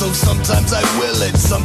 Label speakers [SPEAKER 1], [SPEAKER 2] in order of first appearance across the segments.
[SPEAKER 1] so
[SPEAKER 2] sometimes I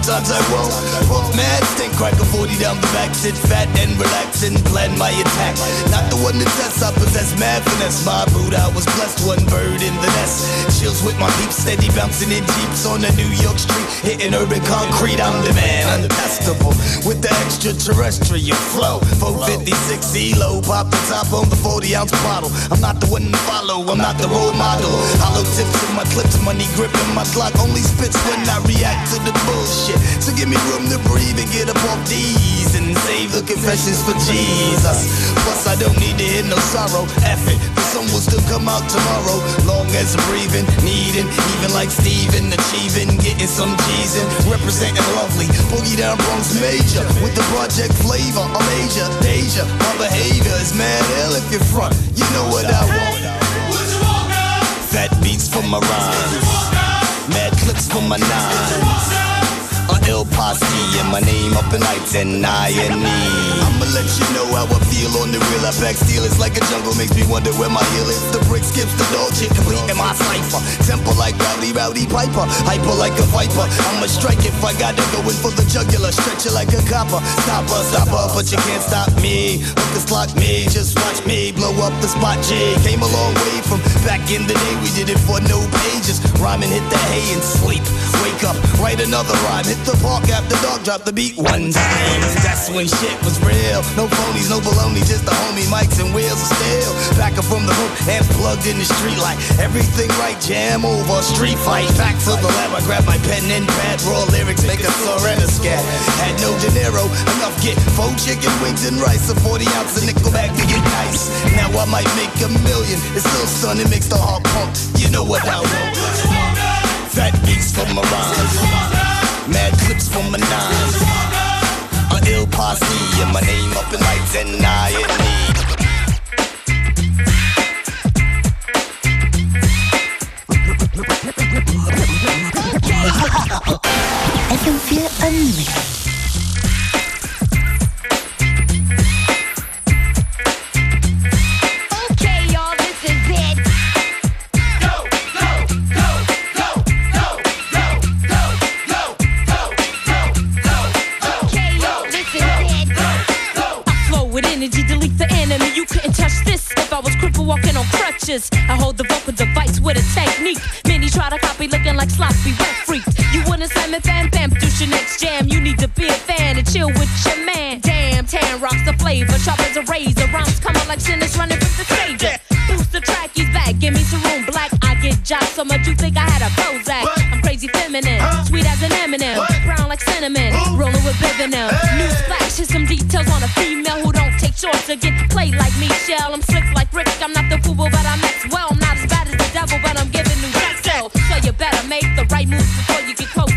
[SPEAKER 2] sometimes I won't. Mad, stink crack a 40 down the back, sit fat and relax and plan my attack. Not the one that tests, I possess mad finesse. My boot, I was blessed, one bird in the nest. Chills with my peeps, steady bouncing in jeeps on the New York street, hitting urban concrete. I'm the man, untestable with the extraterrestrial flow. 456 ELO, pop the top on the 40 ounce bottle. I'm not the one to follow, I'm not the role model. Hollow tips in my clips, money gripping my Glock only spits when I react to the bullshit. So give me room to breathe and get up off these and save the confessions for Jesus. Plus, I don't need to hear no sorrow. F it, the sun will still come out tomorrow. Long as I'm breathing, needing, even like Steven, achieving, getting some G's in, representing lovely. Boogie down Bronx major with the project flavor. I'm Asia, Deja. My behavior is mad ill if you're front. You know what I want. Fat beats for my rhymes. Mad clips for my nines Oh ill posse and my name up in lights and I and me. I'ma let you know how I feel on the real. I back steel, it's like a jungle, makes me wonder where my heel is. The brick skips the dog shit, complete in my cipher. Temple like Rowdy Roddy Piper, hyper like a viper. I'ma strike if I gotta go in for the jugular, stretch it like a copper. Stopper, stopper, but you can't stop me. Hookers lock me, just watch me blow up the spot. J came a long way from back in the day. We did it for no pages. Rhyming, hit the hay and sleep. Wake up, write another rhyme, hit the park after dog dropped the beat one time. That's when shit was real. No phonies, no baloney, just the homie mics and wheels of steel. Back up from the hook and plugged in the street light. Everything right, jam over, street fight. Back to the lab, I grab my pen and pad, raw lyrics, make a surrender scat. Had no dinero, enough get four chicken wings and rice, a 40 ounce of nickelback to get nice. Now I might make a million. It's still sun, it makes the heart pump. You know what I want. Fat beats for my rhymes. Mad clips from my nines. A ill posse and my name up in lights and I and me.
[SPEAKER 3] FM4 Unlimited.
[SPEAKER 4] I hold the vocal device with a technique. Many try to copy looking like sloppy wet freaks. You wanna slam it, bam, bam, produce your next jam. You need to be a fan and chill with your man. Damn, tan rocks the flavor, sharp as a razor. Rhymes coming like sinners running from the savior. Boost the track, he's back, give me some room black. I get jobs so much you think I had a Prozac. I'm crazy feminine, sweet as an Eminem, brown like cinnamon, rolling with Bivinem. New splash, here's some details on a female who don't to get played like Michelle. I'm slick like Rick, I'm not the fool, but I'm well. I'm not as bad as the devil, but I'm giving new sex so. So you better make the right moves before you get close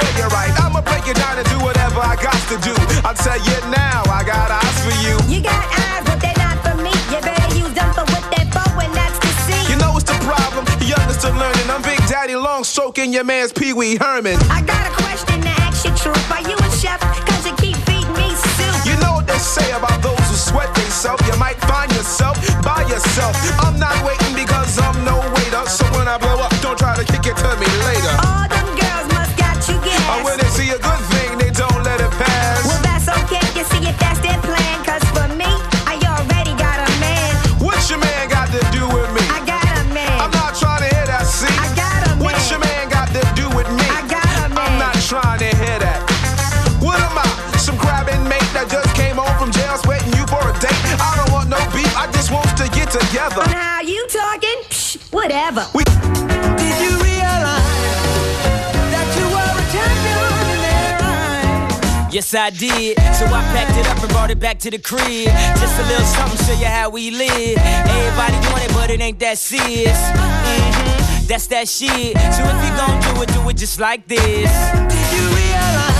[SPEAKER 5] sure you're right. I'ma break it down and do whatever I got to do. I'll tell you now, I got eyes for you.
[SPEAKER 6] You got eyes, but they're not for me. You better use them for what they're for, and that's to see. You
[SPEAKER 7] know it's the problem. Youngest to learning. I'm Big Daddy Long stroking your man's Pee Wee Herman.
[SPEAKER 6] I got a question to ask you, truth. Are you a chef? Cause you keep feeding me soup.
[SPEAKER 7] You know what they say about those who sweat themselves. You might find yourself by yourself. I'm not waiting because I'm no
[SPEAKER 6] their
[SPEAKER 8] eyes?
[SPEAKER 9] Yes, I did. So I packed it up and brought it back to the crib. Just a little something, show you how we live. Everybody want it, but it ain't that serious. hmm That's that shit. So if you gon' do it, do it just like this.
[SPEAKER 8] Did you realize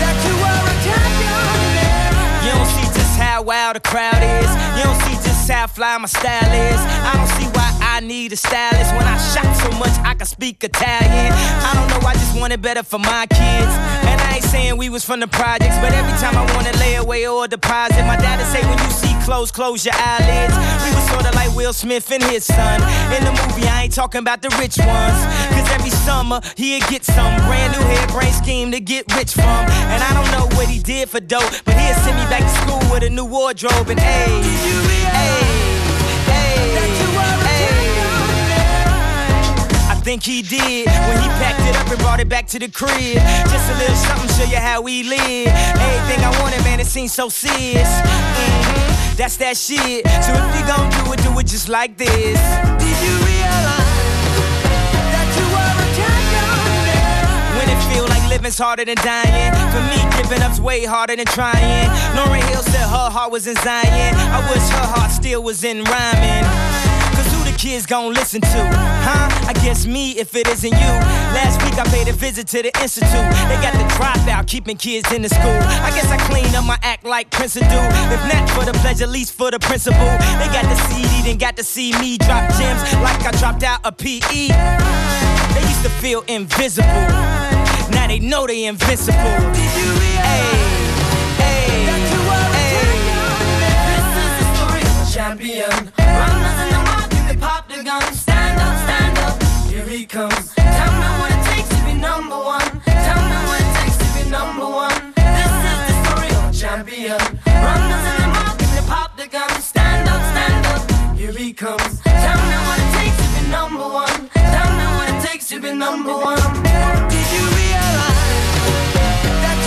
[SPEAKER 8] that you were a champion in their eyes?
[SPEAKER 9] You don't see just how wild the crowd is. You don't see just how fly my style is. I don't see why I need a stylist when I shot so much I can speak Italian. I don't know, I just want it better for my kids. And I ain't saying we was from the projects, but every time I wanna lay away or deposit, my dad'd say when you see clothes, close your eyelids. We was sorta like Will Smith and his son. In the movie, I ain't talking about the rich ones. Cause every summer, he'd get some brand new hairbrain scheme to get rich from. And I don't know what he did for dope, but he'd send me back to school with a new wardrobe and ayy. Think he did when he packed it up and brought it back to the crib. Just a little something, show you how we live. Everything I wanted, man, it seems so serious. Mhm, That's that shit. So if you gon' do it, do it just like this.
[SPEAKER 8] Did you realize that you were a champion in their eyes?
[SPEAKER 9] When it feel like living's harder than dying. For me, giving up's way harder than trying. Lauryn Hill said her heart was in Zion. I wish her heart still was in rhyming. Cause who the kids gon' listen to? Huh? I guess me if it isn't you. Last week I paid a visit to the institute. They got the dropout, keeping kids in the school. I guess I clean up my act like Prince do. If not for the pleasure, at least for the principle. They got the CD, then got to see me drop gems like I dropped out a PE. They used to feel invisible. Now they know they invincible.
[SPEAKER 8] Did you realize that you were a champion
[SPEAKER 10] he comes. Tell me what it takes to be number one. Tell me what it takes to be number one. This is the story of a champion. Runners in the market, they pop the gun. Stand up, stand up, here he comes. Tell me what it takes to be number one. Tell me what it takes to be number one.
[SPEAKER 8] Did you realize that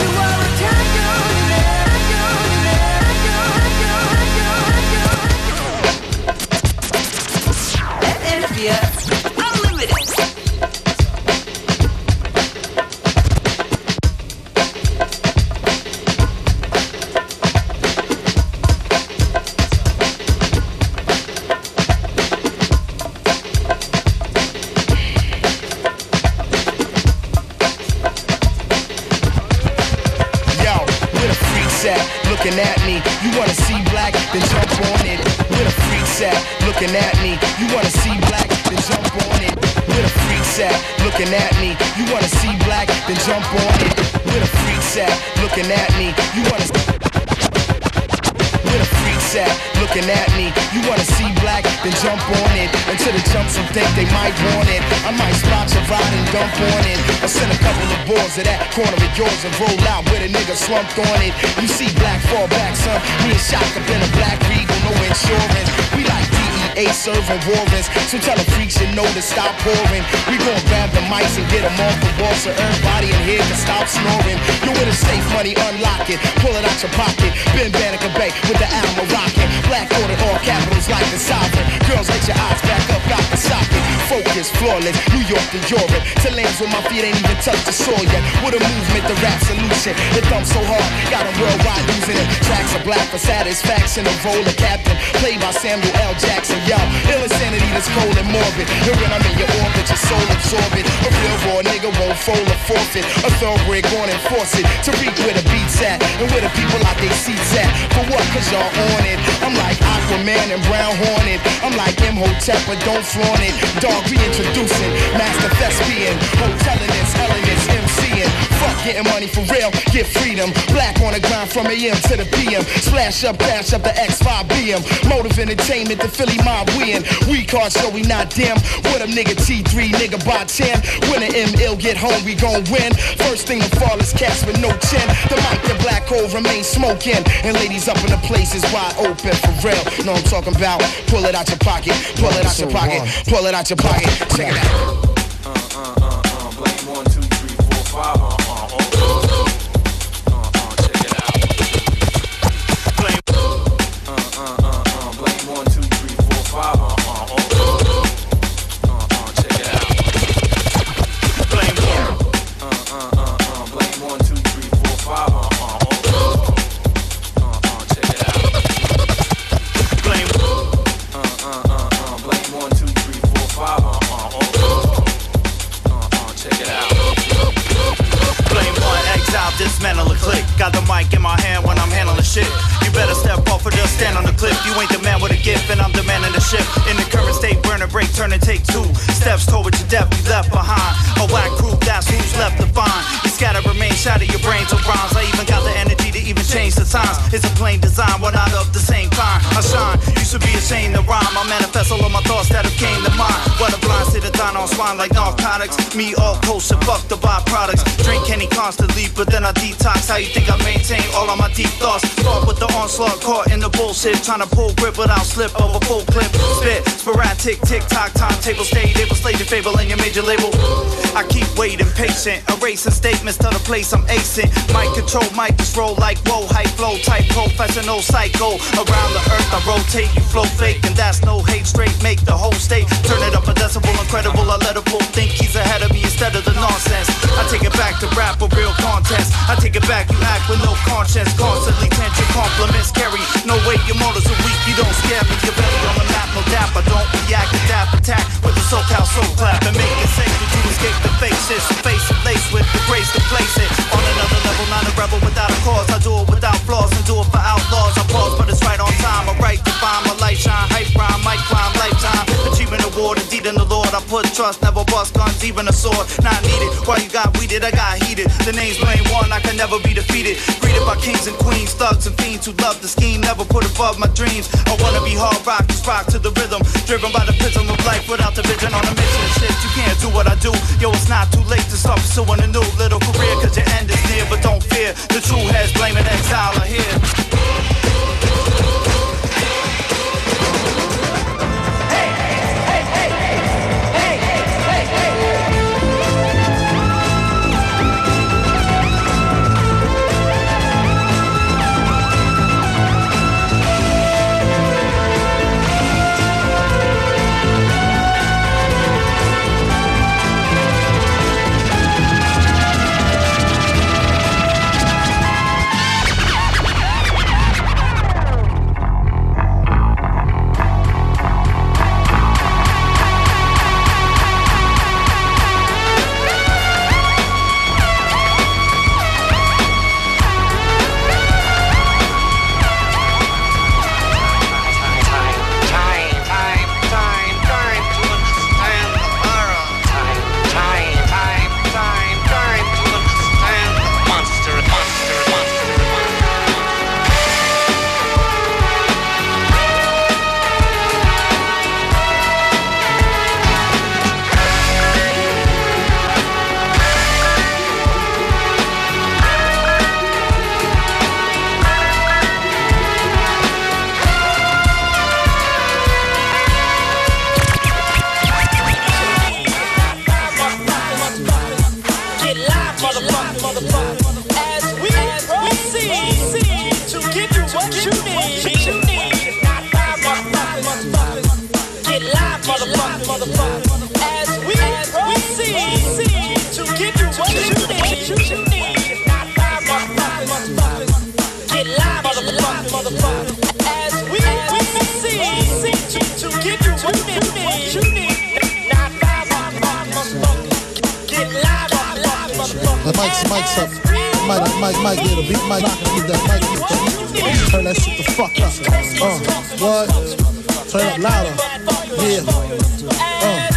[SPEAKER 1] yours and roll out with a nigga slumped on it. You see black fall back, son. Me and Shock up in a black Regal, no insurance. We like DEA serving warrants. So tell the freaks you know to stop pouring. We gon' grab the mics and get them off the wall so everybody in here can stop snoring. You with a safe money, unlock it. Pull it out your pocket. Ben Banneker Bay with the Alma rockin'. Black order, all capitals like the sovereign. Girls, let your eyes back up, got the socket. Focus, flawless, New York to Europe. To lands where my feet ain't even touched the soil yet. With a movement, the rap solution. It thumps so hard, got them worldwide losing it. Tracks are black for satisfaction. A role of captain, played by Samuel L. Jackson. Yo, ill insanity that's cold and morbid. And when I'm in your orbit, your soul absorb it. A real raw nigga won't fold or forfeit. A thoroughbred going and force it. To reach where the beats at? And where the people out their seats at? For what? Cause y'all on it. I'm like Aquaman and Brown Hornet. I'm like Imhotep, but don't flaunt it. Dog reintroducing, Master Thespian, Hoteliness, Hellenist, MCing. Fuck getting money for real, get freedom. Black on the grind from AM to the PM. Splash up, dash up the X5 BM. Motive entertainment, the Philly mob win. We card so we not dim. What a nigga T3, nigga by 10. When the M ill get home, we gon' win. First thing to fall is cast with no chin. The mic, the black hole remain smoking. And ladies up in the place is wide open for real. Know I'm talking about? Pull it out your pocket, pull it out your pocket, pull it out your pocket. Check it out.
[SPEAKER 11] I'm in the ship in the current state. Burn a break, turn and take two steps toward your death. You left behind a whack crew. That's who's left to find. You scatter, gotta remain shadow your brains of rhymes. I even got the energy to even change the times. It's a plain design, one out of the same kind. I shine. You should be ashamed to rhyme. I manifest all of my thoughts that have came to mind. What a like narcotics. Me all kosher, fuck the byproducts. Drink any constantly, but then I detox. How you think I maintain all of my deep thoughts? Start with the onslaught, caught in the bullshit. Trying to pull grip without slip of a full clip. Spit, sporadic, tick tock, timetable, stay able, slay the fable in your major label. I keep waiting, patient, erasing statements to the place I'm acing. Mic control, mic just roll like whoa, high flow, type professional psycho. Around the earth, I rotate, you flow fake, and that's no hate. Straight, make the whole state turn it up a decibel, incredible. I let a fool think he's ahead of me instead of the nonsense. I take it back to rap a real contest. I take it back, you act with no conscience. Constantly tension compliments carry. No way your motives are weak, you don't scare me. You're belly on the map, no dap. I don't react to dap attack with the SoCal soul clap and make it safe to escape the faces. Face it, lace with the grace to place it. On another level, not a rebel without a cause. I do it without flaws and do it for outlaws. Put trust, never bust guns, even a sword. Not needed. Why you got weeded? I got heated. The name's plain one, I can never be defeated. Greeted by kings and queens, thugs and fiends who love the scheme, never put above my dreams. I wanna be hard rock, just rock to the rhythm. Driven by the prism of life without the vision on a mission. Shit, you can't do what I do. Yo, it's not too late to start pursuing a new little career, cause your live, motherfuckers, motherfuckers. As we proceed to give you what you need, get
[SPEAKER 12] live, motherfuckers, motherfuckers.
[SPEAKER 13] As live, motherfuckers, get. The mic's
[SPEAKER 12] mic's up.
[SPEAKER 13] mic, mic, mic,
[SPEAKER 12] yeah, the beat, mic, Mike, get that, mic, get that. Turn that shit the fuck up. Uh, what? Turn up louder. Yeah. Uh.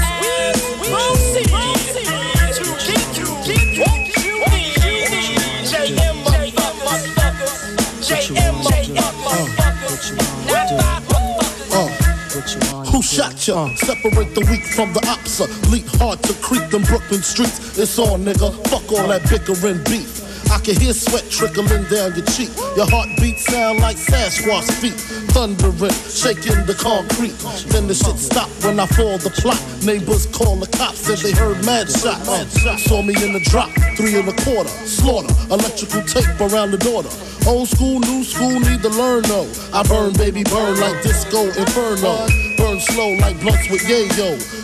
[SPEAKER 12] Who shot ya? Separate the weak from the opsa. Leap hard to creep them Brooklyn streets. It's on, nigga. Fuck all that bickering beef. I can hear sweat trickling down your cheek. Your heartbeat sound like Sasquatch feet. Thundering, shaking the concrete. Then the shit stopped when I fall the plot. Neighbors call the cops, said they heard mad shots. Saw me in the drop, three and a quarter. Slaughter, electrical tape around the daughter. Old school, new school, need to learn though. I burn, baby, burn like disco inferno. Burn slow like blunts with yayo.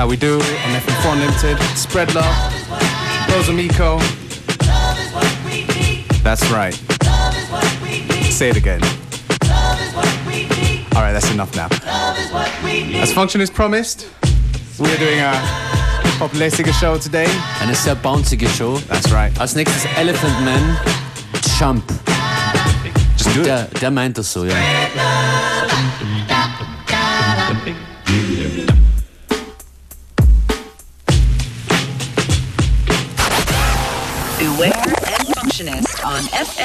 [SPEAKER 14] How we do on FM4 Unlimited. Spread love. Rosamico. That's right. Say it again. Alright, that's enough now. As Function is promised, we're doing a hip-hop lässige show today.
[SPEAKER 15] Eine sehr bounzige Show.
[SPEAKER 14] That's right.
[SPEAKER 15] Als nächstes Elephant Man, Jump.
[SPEAKER 14] Just do
[SPEAKER 15] Der,
[SPEAKER 14] it.
[SPEAKER 15] der meint das so, ja.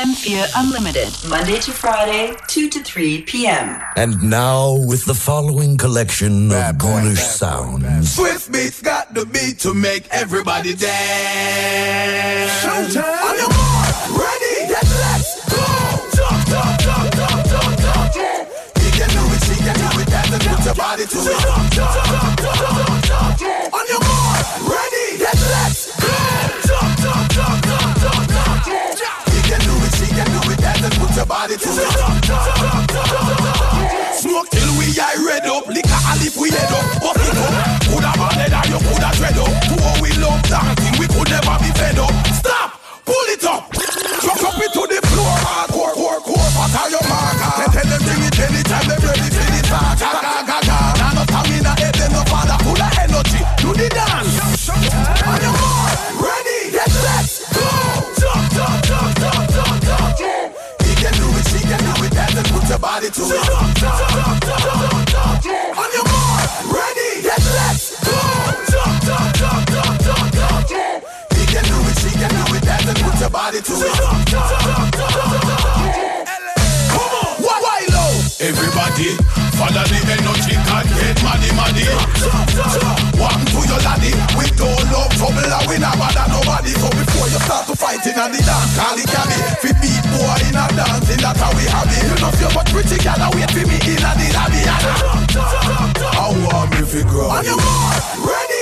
[SPEAKER 16] On FM4 Unlimited, Monday to Friday, 2 to 3 p.m.
[SPEAKER 17] And now, with the following collection of ghoulish sounds.
[SPEAKER 2] Swift beats got the beat to make everybody dance. Showtime. On your mark, ready, get let's go. Jump, jump, jump, jump, jump, jump, jump. He can do it, she can do it, dance and put your body to it. Jump, jump, jump, jump, jump, jump, jump. On your body to jump. Smoke till we eye red up, liquor and if we head up, buff it up. Coulda bad leather, you coulda dread up. How we love dancing, we could never be fed up. Stop, pull it up, drop up it to the floor. Hardcore, core, core, what are your marker? Tell them bring it anytime they ready for the start. Body to it. On your mark, ready, get set, go. Jump, jump, jump, jump, jump, jump, jump. He can do it, she can do it, dance and put your body to it. Come on, why, low? Everybody, follow the energy, can't get money, money. One to your laddie, we don't love trouble, and we bother nobody. So before you start to fight in the dance, call it beat boy in a dancing, that's how we have it. You know feel but pretty gal wait for me in a the lobby. I want me fi grow. On your mark, ready,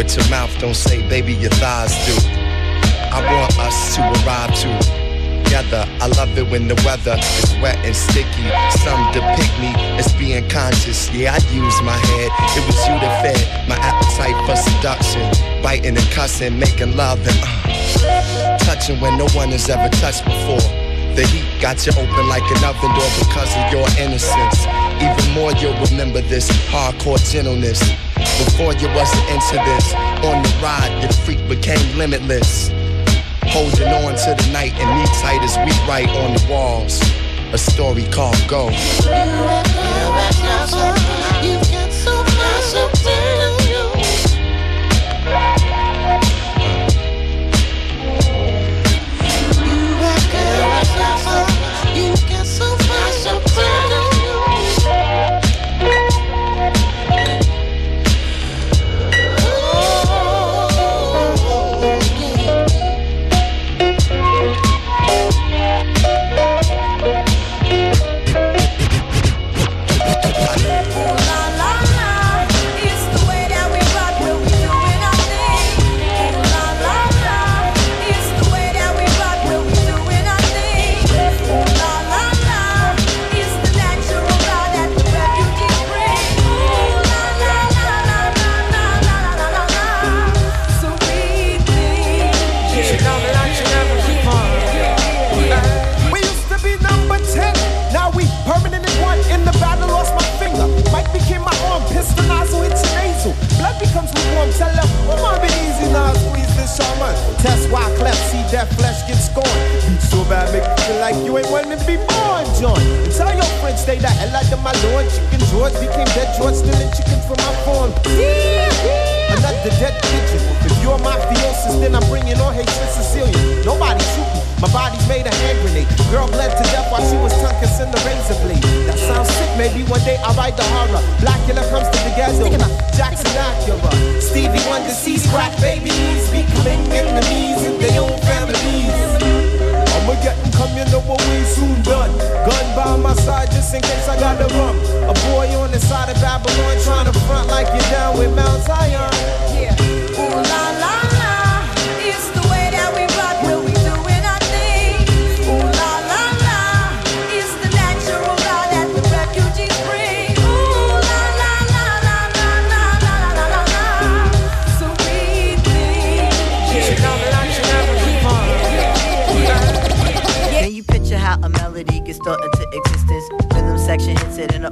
[SPEAKER 18] What your
[SPEAKER 19] mouth don't say, baby, your thighs do. I want us to arrive together. I love it when the weather is wet and sticky. Some depict me as being conscious. Yeah, I use my head. It was you that fed my appetite for seduction. Biting and cussing, making love and uh, touching when no one has ever touched before. The heat got you open like an oven door because of your innocence. Even more, you'll remember this hardcore gentleness. Before you wasn't into this, on the ride, your freak became limitless. Holding on to the night and me tight as we write on the walls. A story called Go.
[SPEAKER 18] It's the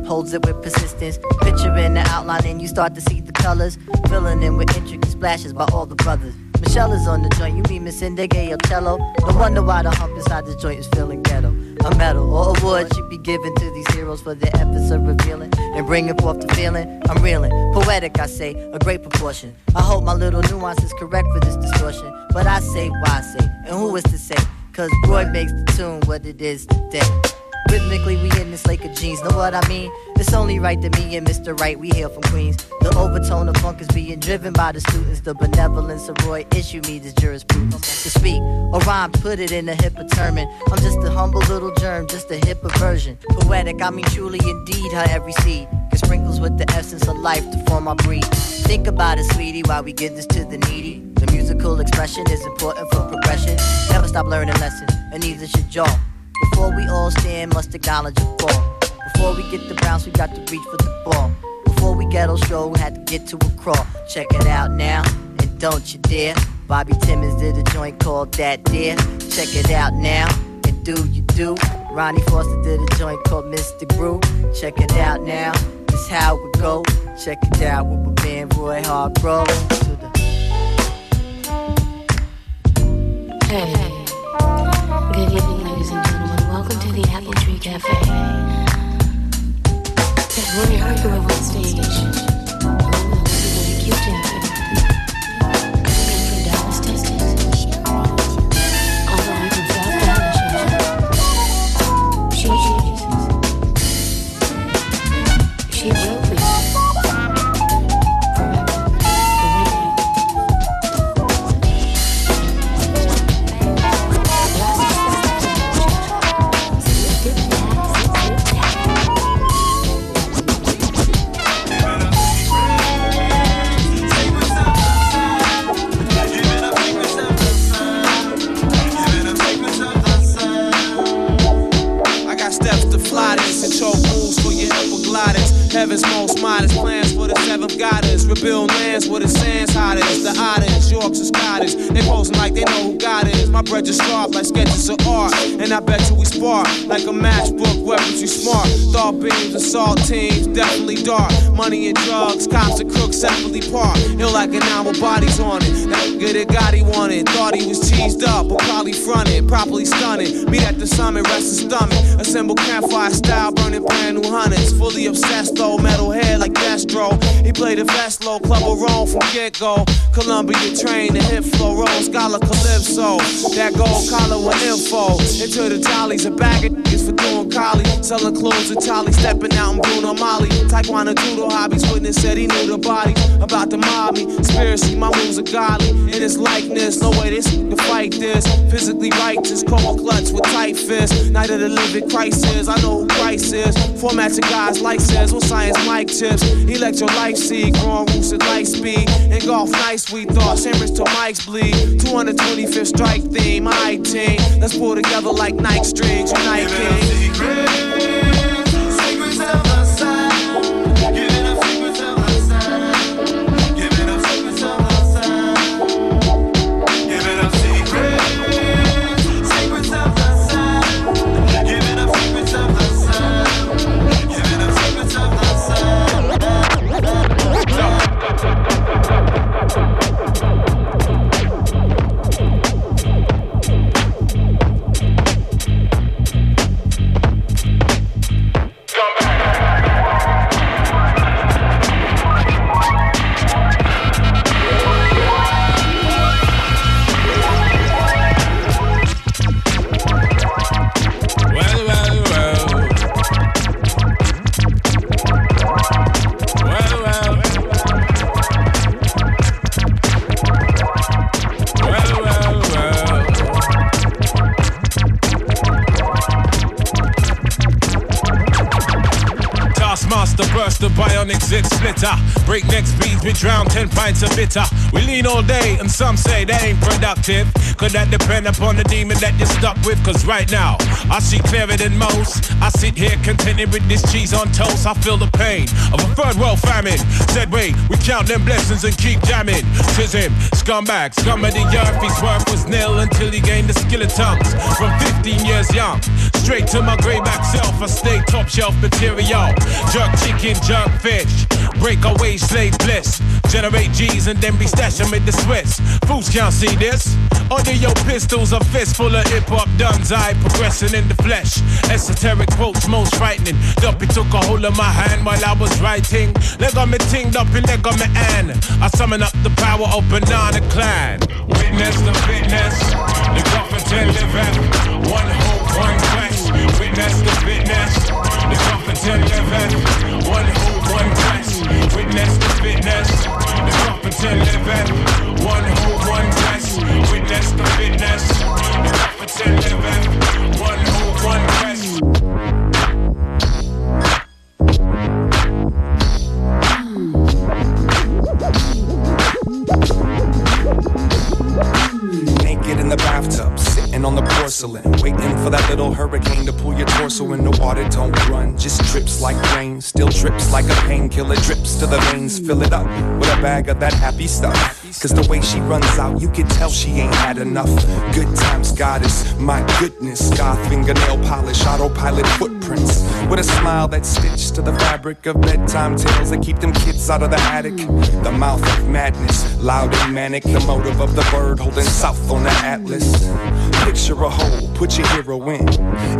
[SPEAKER 20] hits it with persistence. Picturing the outline and you start to see the colors. Filling in with intricate splashes by all the brothers. Meshell is on the joint, you mean Miss or cello? No wonder why the hump inside the joint is feeling ghetto. A medal or award should be given to these heroes for their efforts of revealing and bringing forth the feeling. I'm reeling, poetic, I say, a great proportion. I hope my little nuance is correct for this distortion. But I say, why I say, and who is to say? Cause Roy makes the tune what it is today. Rhythmically, we in this lake of jeans. Know what I mean? It's only right that me and Mr. Right, we hail from Queens. The overtone of funk is being driven by the students. The benevolence of Roy issue me this jurisprudence. To speak or rhyme, put it in a hipper term. I'm just a humble little germ, just a hipper version. Poetic, I mean truly indeed, her every seed. Sprinkles with the essence of life to form our breed. Think about it, sweetie, while we give this to the needy. The musical expression is important for progression. Never stop learning lessons, and neither should y'all. Before we all stand, must acknowledge a fall. Before we get the bounce, we got to reach for the ball. Before we ghetto show, we had to get to a crawl. Check it out now, and don't you dare. Bobby Timmons did a joint called Dat Dere. Check it out now, and do you do. Ronnie Foster did a joint called Mystic Brew. Check it out now, this how we go. Check it out with my man Roy Hargrove. To the
[SPEAKER 21] Hey, Welcome to the Apple Tree Cafe. There's Rooney Harker on stage.
[SPEAKER 5] Oh, this is a cute Go. Columbia train the hip flow, roll, scholar Calypso. That gold collar with info. Into the jollies, a bag of niggas for doing collie. Selling clothes with Charlie, stepping out in Bruno Molly. Taekwondo judo hobbies, witness said he knew the body. About to mob me, conspiracy, my moves are godly. In his likeness, no way this can fight this. Physically righteous, cold clutch with tight fists. Night of the living crisis, I know who Christ is. Format guys like says, what science mic tips. Electro life seed, growing roots at light speed. Golf nights, we thought, Simmers till mics bleed. 225th strike theme, I team. Let's pull together like Nike strings, unite king.
[SPEAKER 22] Zit splitter. Breakneck speeds, we drown 10 pints of bitter. We lean all day, and some say that ain't productive. Could that depend upon the demon that you're stuck with? Cause right now, I see clearer than most. I sit here contented with this cheese on toast. I feel the pain of a third world famine. Said, wait, we count them blessings and keep jamming. Tis him, scumbag, scum of the earth. His worth was nil until he gained the skill of tongues. From 15 years young, straight to my gray grayback self, I stay top shelf material. Jerk chicken, jerk fish. Break away, slave bliss. Generate G's and then be stashing with the Swiss. Fools can't see this. Under your pistols, a fist full of hip hop duns. I progressing in the flesh. Esoteric quotes, most frightening. Duppy took a hold of my hand while I was writing. Leg on me ting, Duppy, leg on me an. I summon up the power of Banana Klan. Witness the fitness. The confident living. One hope, one quest. Witness the fitness. The confident living. One hope, one quest. Witness the fitness. The confident living. One hope, one quest. Witness the fitness. The confident living. One hope, one quest.
[SPEAKER 23] On the porcelain, waiting for that little hurricane to pull your torso in. The water don't run, just drips like rain. Still drips like a painkiller, drips to the veins. Fill it up with a bag of that happy stuff. Cause the way she runs out, you can tell she ain't had enough. Good times, goddess, my goodness. Goth fingernail polish, autopilot footprints. With a smile that's stitched to the fabric of bedtime tales that keep them kids out of the attic. The mouth of madness, loud and manic. The motive of the bird holding south on the atlas. Picture a hole, put your hero in.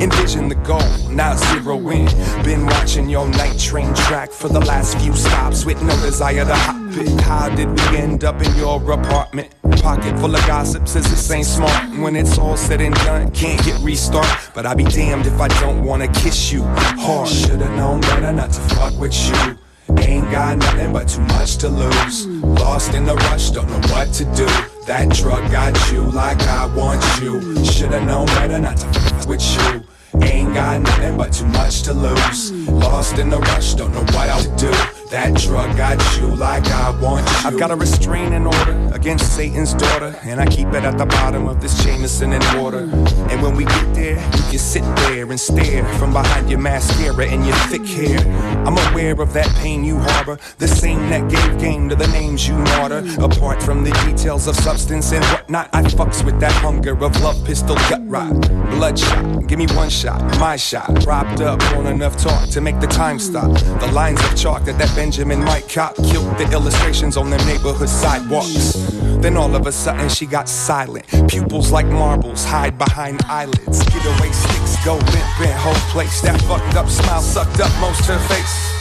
[SPEAKER 23] Envision the goal, now zero in. Been watching your night train track for the last few stops with no desire to hop it. How did we end up in your apartment? Pocket full of gossips, is this ain't smart. When it's all said and done, can't hit restart. But I'll be damned if I don't wanna kiss you hard. Should've known better not to fuck with you. Ain't got nothing but too much to lose. Lost in the rush, don't know what to do. That drug got you like I want you. Should've known better not to fuck with you. Ain't got nothing but too much to lose. Lost in the rush, don't know what I'll do. That drug got you like I want you. I've got a restraining order against Satan's daughter, and I keep it at the bottom of this Jameson and water. And when we get there, you can sit there and stare from behind your mascara and your thick hair. I'm aware of that pain you harbor, the same that gave game to the names you martyr. Apart from the details of substance and whatnot, I fucks with that hunger of love, pistol, gut rot, bloodshot. Give me one shot, my shot. Propped up on enough talk to make the time stop. The lines of chalk that that Benjamin Mike cop killed the illustrations on them neighborhood sidewalks. Then all of a sudden she got silent. Pupils like marbles hide behind eyelids. Get away sticks, go limp in whole place. That fucked up smile sucked up most her face.